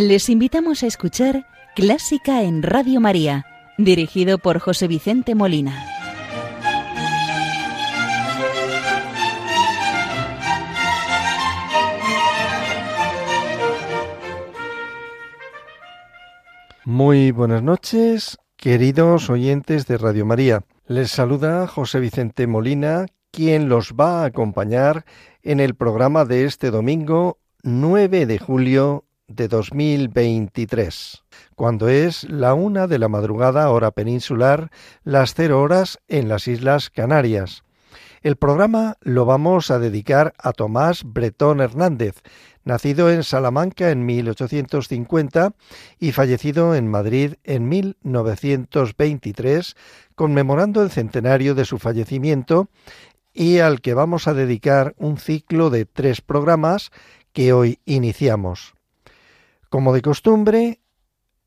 Les invitamos a escuchar Clásica en Radio María, dirigido por José Vicente Molina. Muy buenas noches, queridos oyentes de Radio María. Les saluda José Vicente Molina, quien los va a acompañar en el programa de este domingo 9 de julio de 2023, cuando es la una de la madrugada hora peninsular, las cero horas en las Islas Canarias. El programa lo vamos a dedicar a Tomás Bretón Hernández, nacido en Salamanca en 1850 y fallecido en Madrid en 1923, conmemorando el centenario de su fallecimiento y al que vamos a dedicar un ciclo de tres programas que hoy iniciamos. Como de costumbre,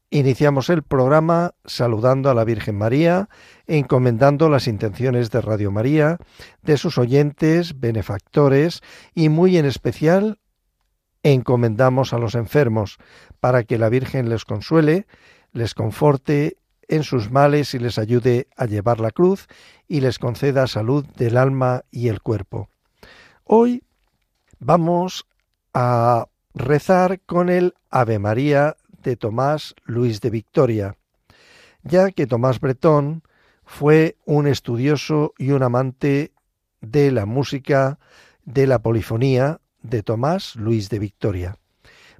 iniciamos el programa saludando a la Virgen María, encomendando las intenciones de Radio María, de sus oyentes, benefactores y muy en especial encomendamos a los enfermos para que la Virgen les consuele, les conforte en sus males y les ayude a llevar la cruz y les conceda salud del alma y el cuerpo. Hoy vamos a rezar con el Ave María de Tomás Luis de Victoria, ya que Tomás Bretón fue un estudioso y un amante de la música, de la polifonía de Tomás Luis de Victoria.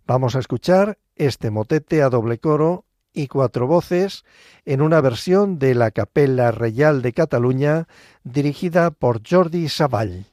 Vamos a escuchar este motete a doble coro y cuatro voces en una versión de la Capella Real de Cataluña dirigida por Jordi Savall.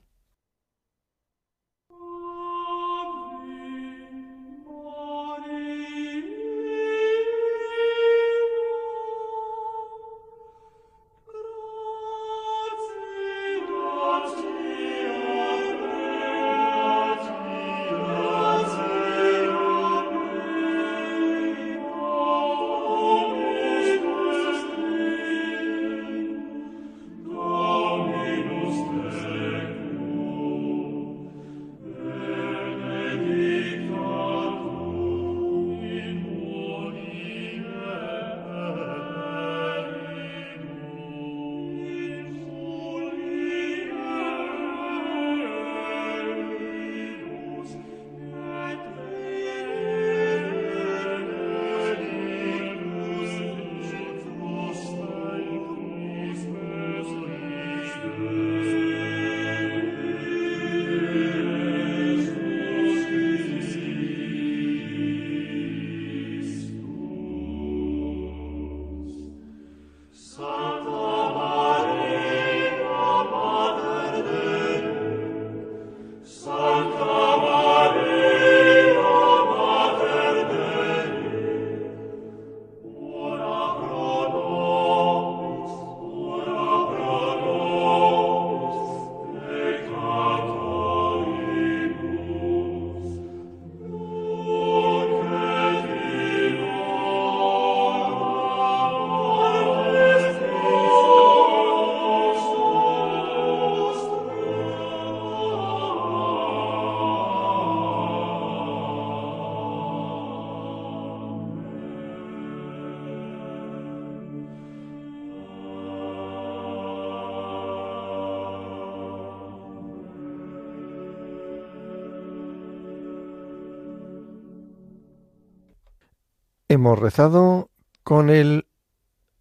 Hemos rezado con el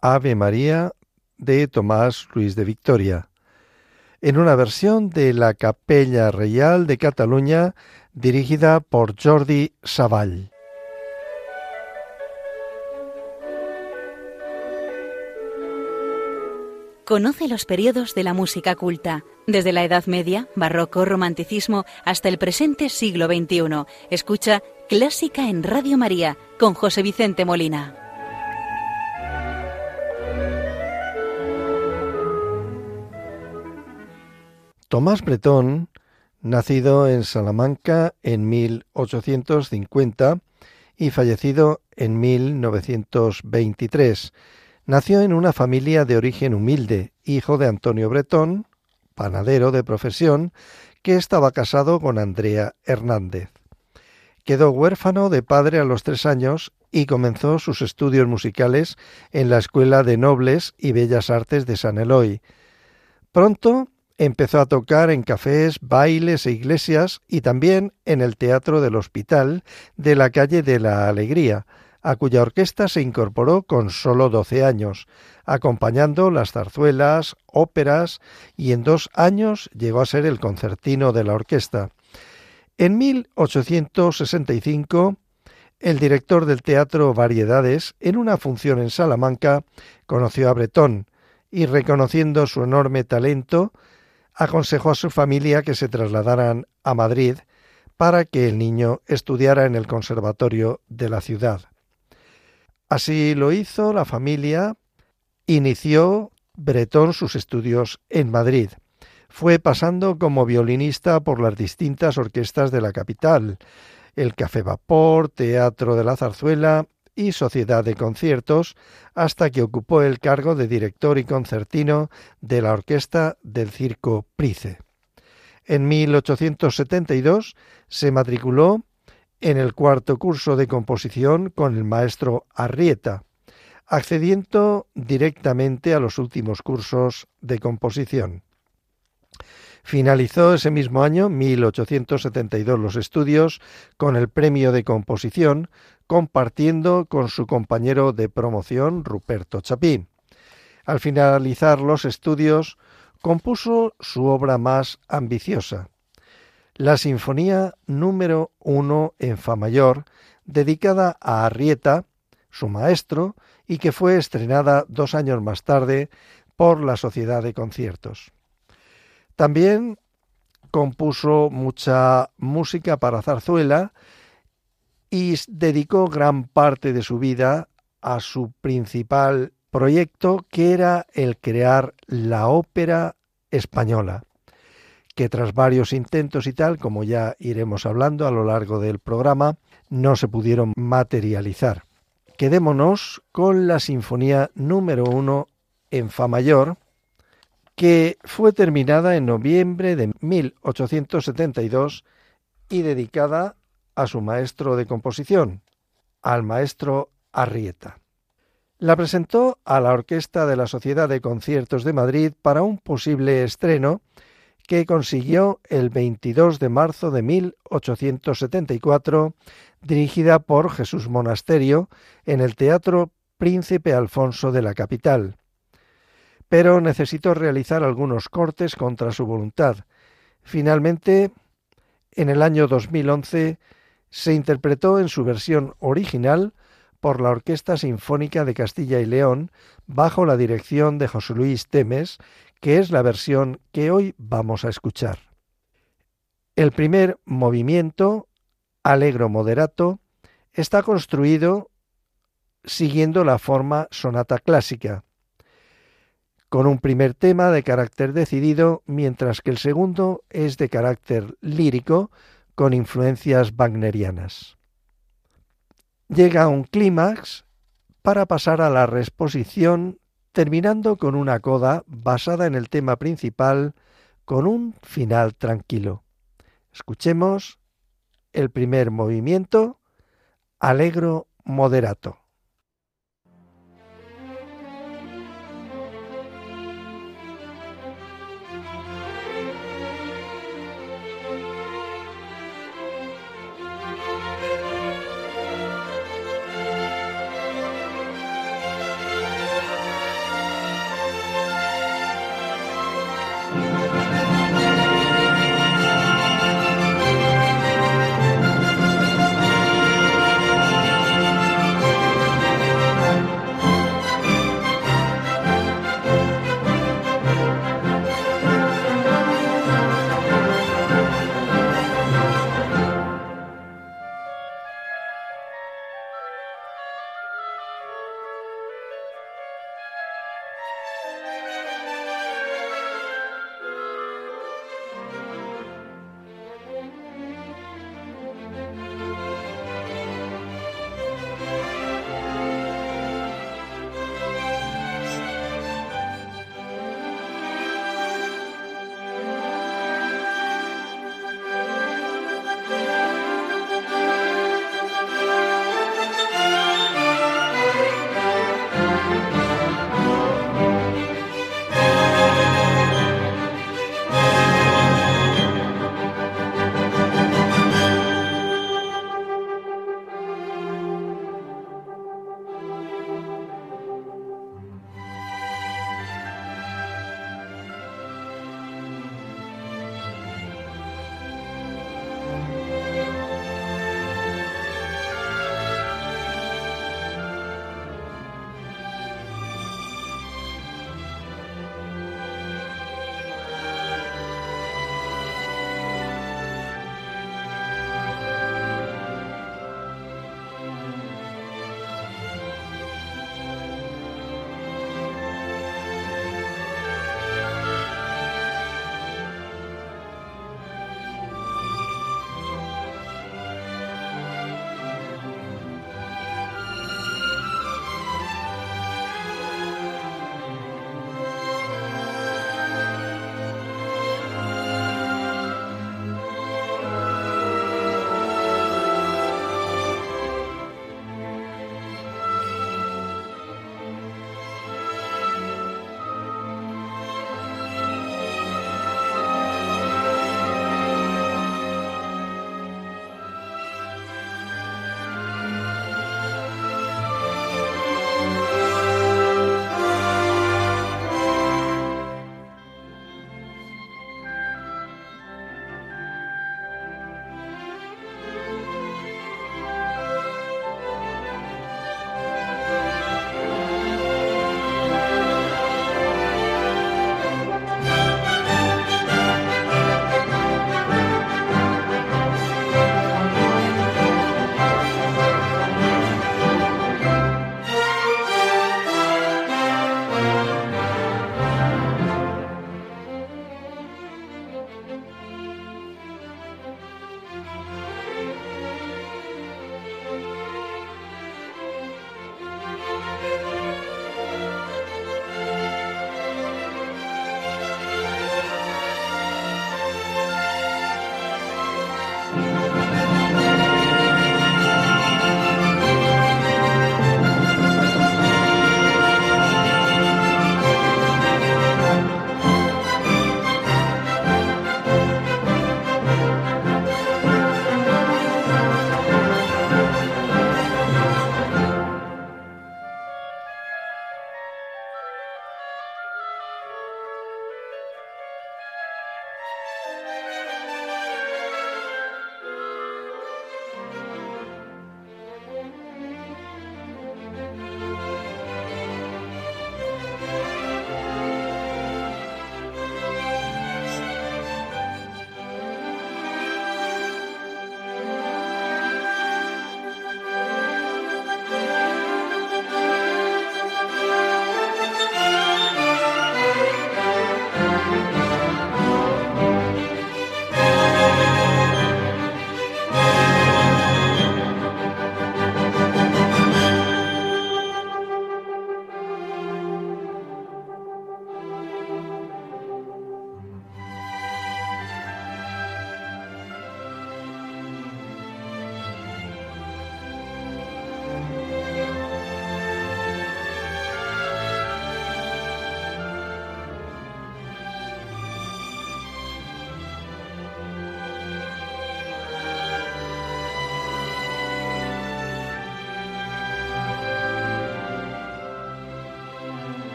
Ave María de Tomás Luis de Victoria, en una versión de la Capella Real de Cataluña dirigida por Jordi Savall. Conoce los periodos de la música culta, desde la Edad Media, Barroco, Romanticismo, hasta el presente siglo XXI. Escucha Clásica en Radio María con José Vicente Molina. Tomás Bretón, nacido en Salamanca en 1850 y fallecido en 1923, nació en una familia de origen humilde, hijo de Antonio Bretón, panadero de profesión, que estaba casado con Andrea Hernández Quedó huérfano de padre a los tres años y comenzó sus estudios musicales en la Escuela de Nobles y Bellas Artes de San Eloy. Pronto empezó a tocar en cafés, bailes e iglesias y también en el Teatro del Hospital de la calle de la Alegría, a cuya orquesta se incorporó con solo doce años, acompañando las zarzuelas, óperas y en dos años llegó a ser el concertino de la orquesta. En 1865, el director del Teatro Variedades, en una función en Salamanca, conoció a Bretón y, reconociendo su enorme talento, aconsejó a su familia que se trasladaran a Madrid para que el niño estudiara en el conservatorio de la ciudad. Así lo hizo la familia, inició Bretón sus estudios en Madrid. Fue pasando como violinista por las distintas orquestas de la capital, el Café Vapor, Teatro de la Zarzuela y Sociedad de Conciertos, hasta que ocupó el cargo de director y concertino de la orquesta del Circo Price. En 1872 se matriculó en el cuarto curso de composición con el maestro Arrieta, accediendo directamente a los últimos cursos de composición. Finalizó ese mismo año, 1872, los estudios con el premio de composición, compartiendo con su compañero de promoción, Ruperto Chapí. Al finalizar los estudios, compuso su obra más ambiciosa, la Sinfonía número 1 en Fa mayor, dedicada a Arrieta, su maestro, y que fue estrenada dos años más tarde por la Sociedad de Conciertos. También compuso mucha música para zarzuela y dedicó gran parte de su vida a su principal proyecto, que era el crear la ópera española que tras varios intentos y tal, como ya iremos hablando a lo largo del programa, no se pudieron materializar. Quedémonos con la Sinfonía número 1 en Fa mayor, que fue terminada en noviembre de 1872 y dedicada a su maestro de composición, al maestro Arrieta. La presentó a la Orquesta de la Sociedad de Conciertos de Madrid para un posible estreno que consiguió el 22 de marzo de 1874, dirigida por Jesús Monasterio en el Teatro Príncipe Alfonso de la capital. Pero necesitó realizar algunos cortes contra su voluntad. Finalmente, en el año 2011, se interpretó en su versión original por la Orquesta Sinfónica de Castilla y León, bajo la dirección de José Luis Temes, que es la versión que hoy vamos a escuchar. El primer movimiento, alegro moderato, está construido siguiendo la forma sonata clásica, con un primer tema de carácter decidido, mientras que el segundo es de carácter lírico, con influencias wagnerianas. Llega a un clímax para pasar a la resposición terminando con una coda basada en el tema principal con un final tranquilo. Escuchemos el primer movimiento, Alegro moderato.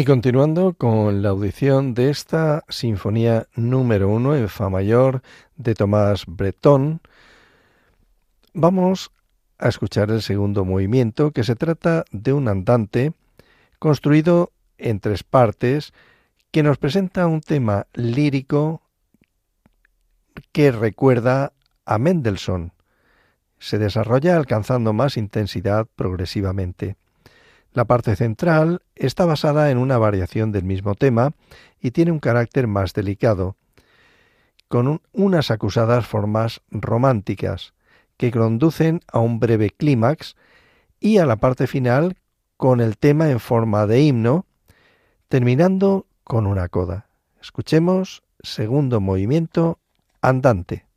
Y continuando con la audición de esta sinfonía número uno en Fa mayor de Tomás Breton, vamos a escuchar el segundo movimiento, que se trata de un andante construido en tres partes, que nos presenta un tema lírico que recuerda a Mendelssohn. Se desarrolla alcanzando más intensidad progresivamente. La parte central está basada en una variación del mismo tema y tiene un carácter más delicado, con unas acusadas formas románticas que conducen a un breve clímax y a la parte final con el tema en forma de himno, terminando con una coda. Escuchemos segundo movimiento andante.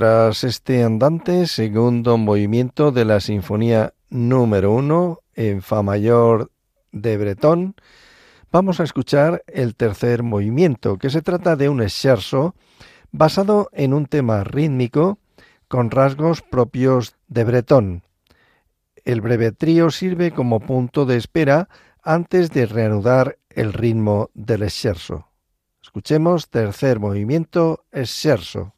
Tras este andante segundo movimiento de la Sinfonía número uno en Fa mayor de Bretón, vamos a escuchar el tercer movimiento, que se trata de un scherzo basado en un tema rítmico con rasgos propios de Bretón. El breve trío sirve como punto de espera antes de reanudar el ritmo del scherzo. Escuchemos tercer movimiento scherzo.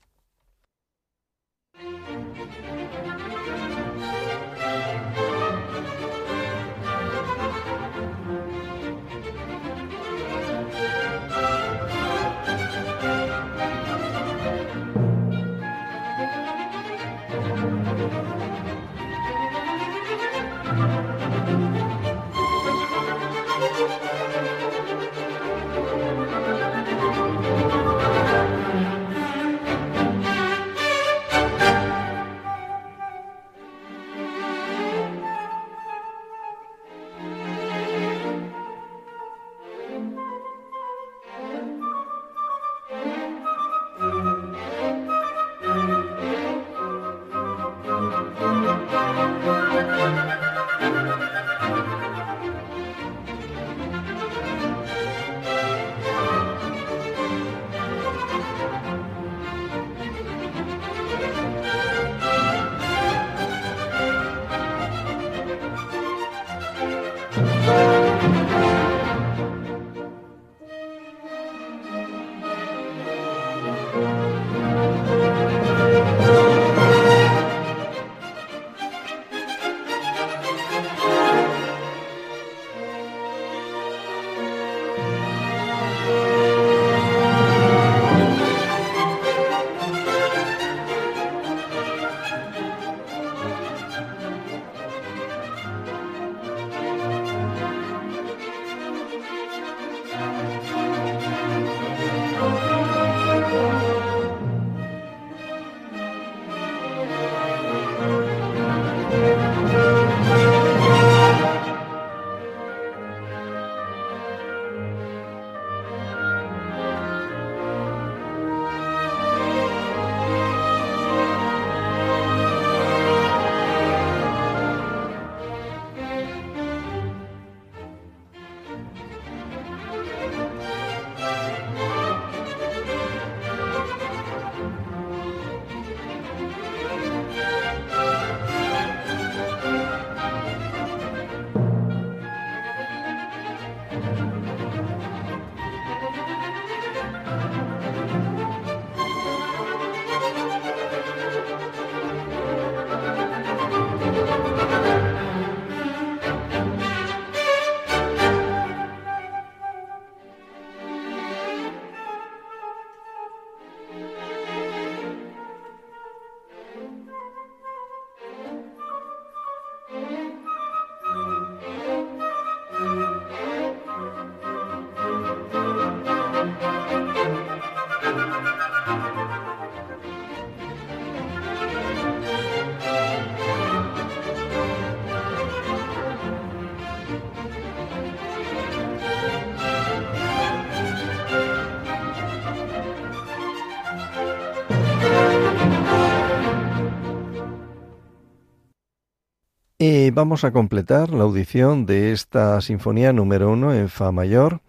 Y vamos a completar la audición de esta sinfonía número uno en Fa mayor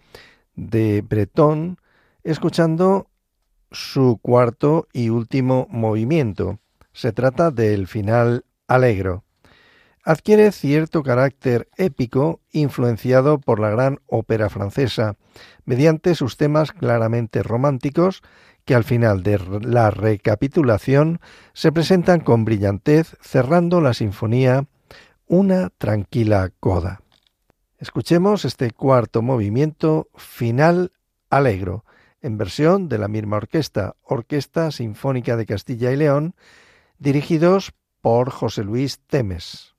de Breton, escuchando su cuarto y último movimiento. Se trata del final alegro. Adquiere cierto carácter épico influenciado por la gran ópera francesa, mediante sus temas claramente románticos que al final de la recapitulación se presentan con brillantez cerrando la sinfonía una tranquila coda. Escuchemos este cuarto movimiento final alegro, en versión de la misma orquesta, Orquesta Sinfónica de Castilla y León, dirigidos por José Luis Temes.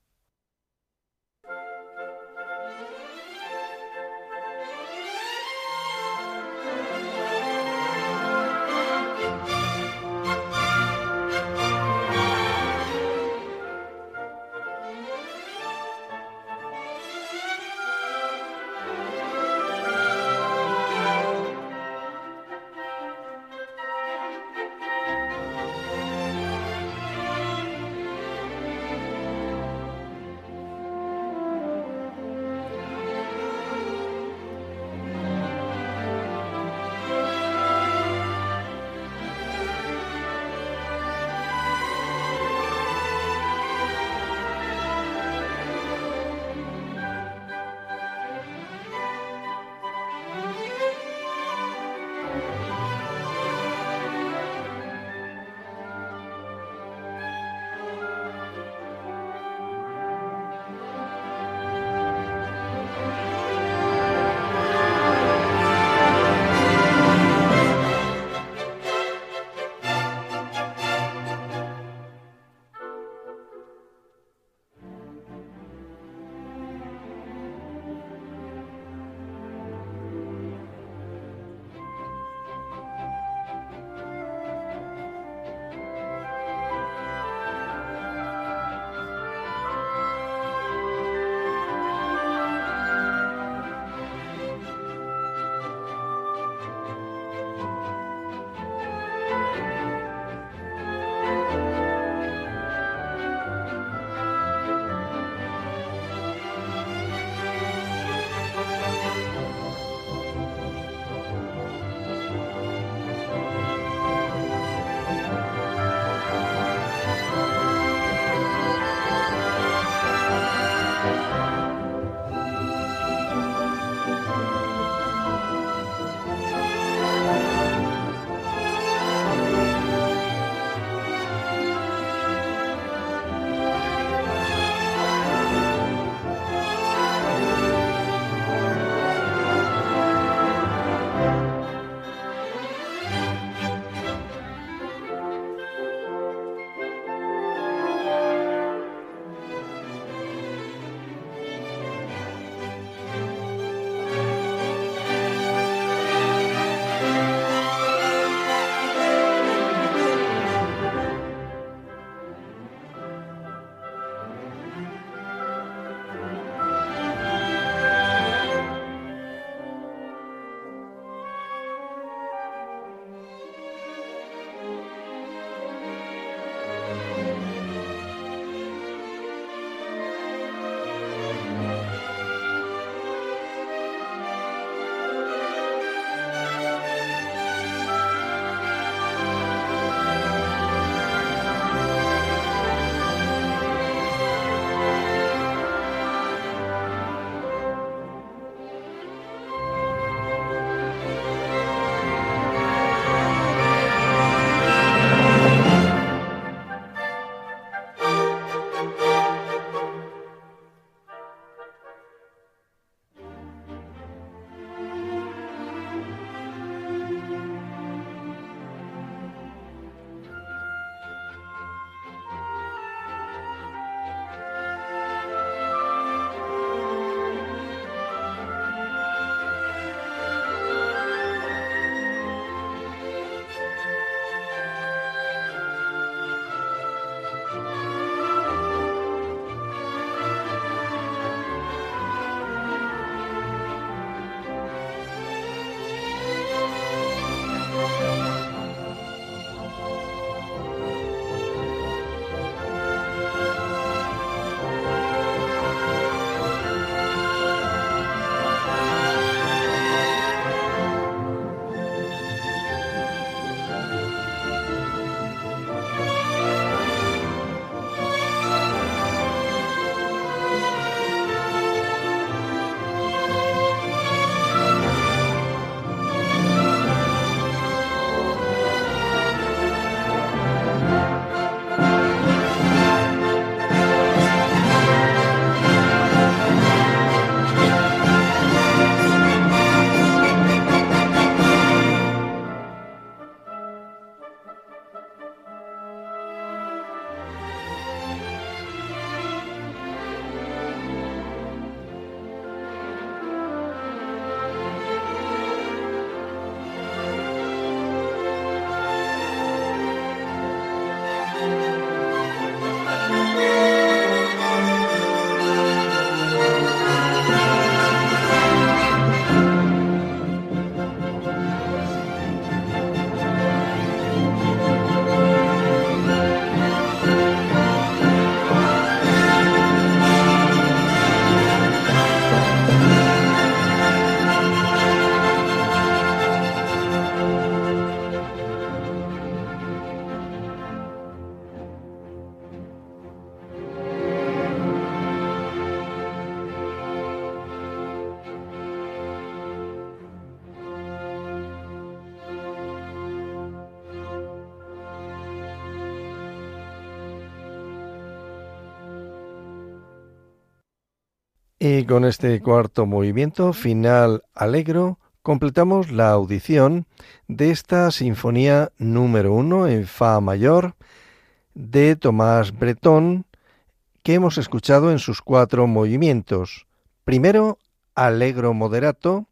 Y con este cuarto movimiento final alegro completamos la audición de esta sinfonía número uno en Fa mayor de Tomás Bretón que hemos escuchado en sus cuatro movimientos. Primero, Allegro moderato,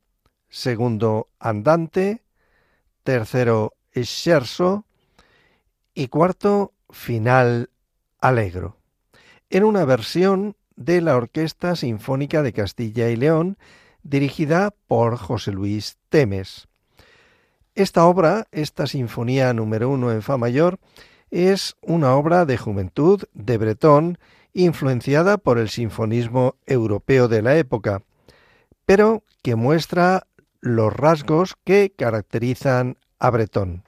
segundo, Andante, tercero, Scherzo y cuarto, Final Alegro. En una versión de la Orquesta Sinfónica de Castilla y León, dirigida por José Luis Temes. Esta obra, esta Sinfonía número uno en Fa mayor, es una obra de juventud de Bretón influenciada por el sinfonismo europeo de la época, pero que muestra los rasgos que caracterizan a Bretón.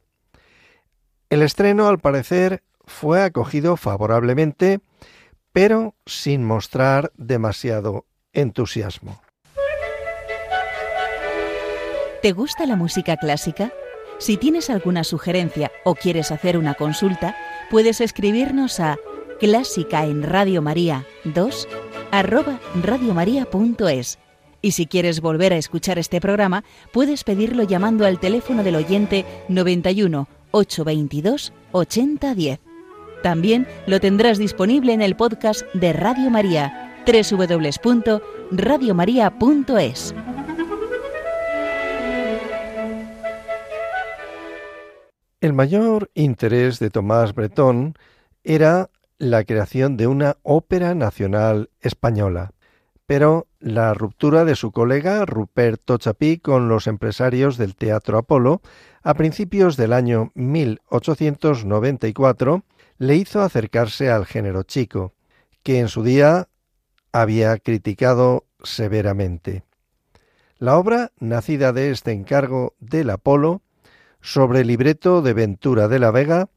El estreno, al parecer, fue acogido favorablemente pero sin mostrar demasiado entusiasmo. ¿Te gusta la música clásica? Si tienes alguna sugerencia o quieres hacer una consulta, puedes escribirnos a clásica en Radio María 2 arroba radiomaria.es. Y si quieres volver a escuchar este programa, puedes pedirlo llamando al teléfono del oyente 91 822 8010. También lo tendrás disponible en el podcast de Radio María, www.radiomaria.es. El mayor interés de Tomás Bretón era la creación de una ópera nacional española, pero la ruptura de su colega Ruperto Chapí con los empresarios del Teatro Apolo a principios del año 1894 le hizo acercarse al género chico, que en su día había criticado severamente. La obra, nacida de este encargo del Apolo, sobre el libreto de Ventura de la Vega,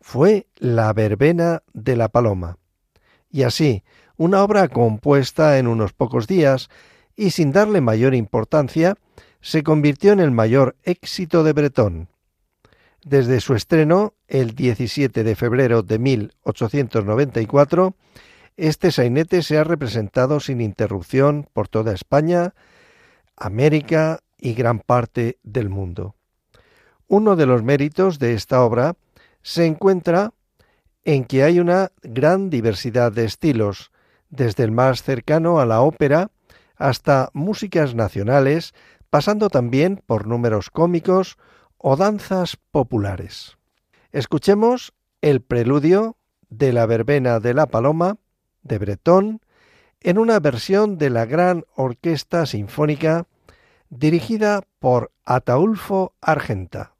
fue La verbena de la paloma. Y así, una obra compuesta en unos pocos días y sin darle mayor importancia, se convirtió en el mayor éxito de Bretón. Desde su estreno, el 17 de febrero de 1894, este sainete se ha representado sin interrupción por toda España, América y gran parte del mundo. Uno de los méritos de esta obra se encuentra en que hay una gran diversidad de estilos, desde el más cercano a la ópera hasta músicas nacionales, pasando también por números cómicos o danzas populares. Escuchemos el preludio de la verbena de la paloma de Bretón en una versión de la Gran Orquesta Sinfónica dirigida por Ataulfo Argenta.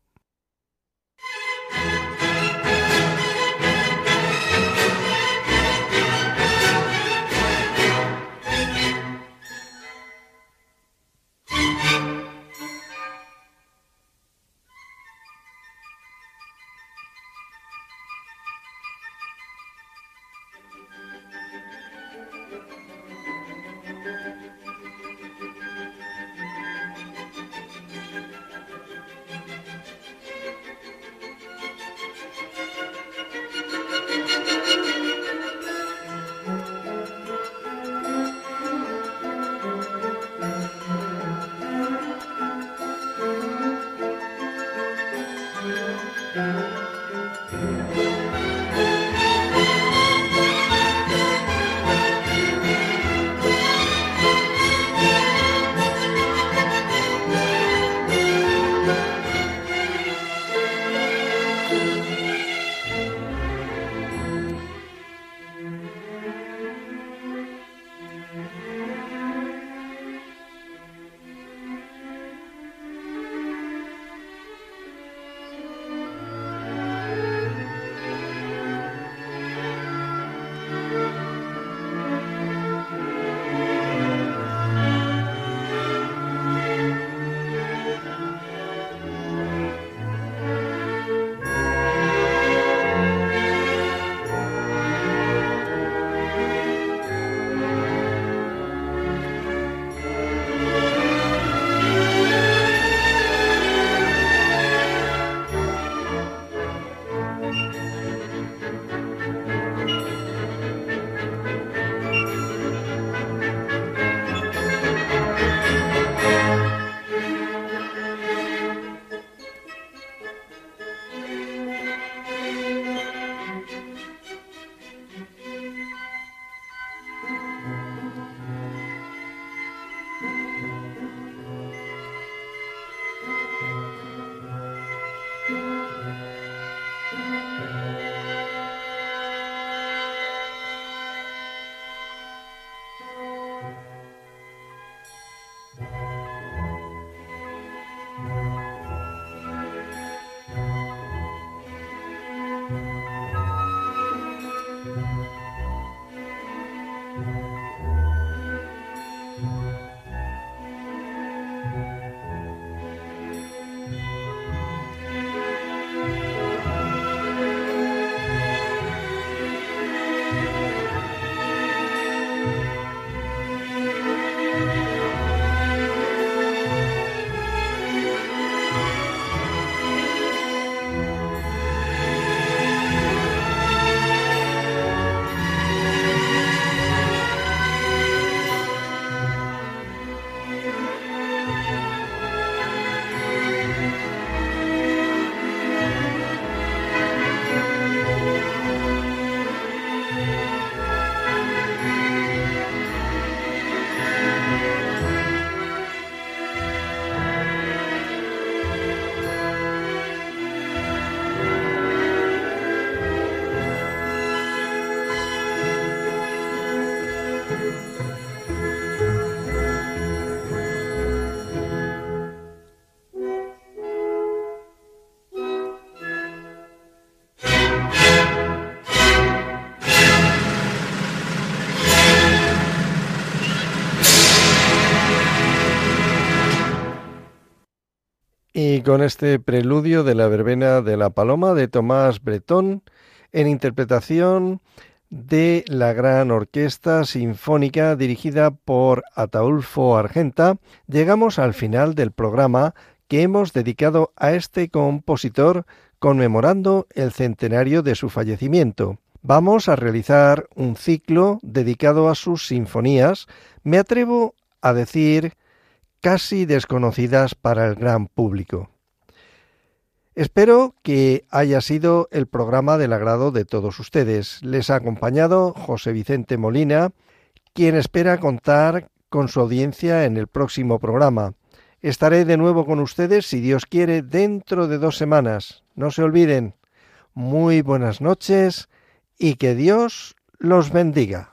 Y con este preludio de la verbena de la Paloma de Tomás Bretón, en interpretación de la gran orquesta sinfónica dirigida por Ataulfo Argenta, llegamos al final del programa que hemos dedicado a este compositor conmemorando el centenario de su fallecimiento. Vamos a realizar un ciclo dedicado a sus sinfonías, me atrevo a decir casi desconocidas para el gran público. Espero que haya sido el programa del agrado de todos ustedes. Les ha acompañado José Vicente Molina, quien espera contar con su audiencia en el próximo programa. Estaré de nuevo con ustedes, si Dios quiere, dentro de dos semanas. No se olviden. Muy buenas noches y que Dios los bendiga.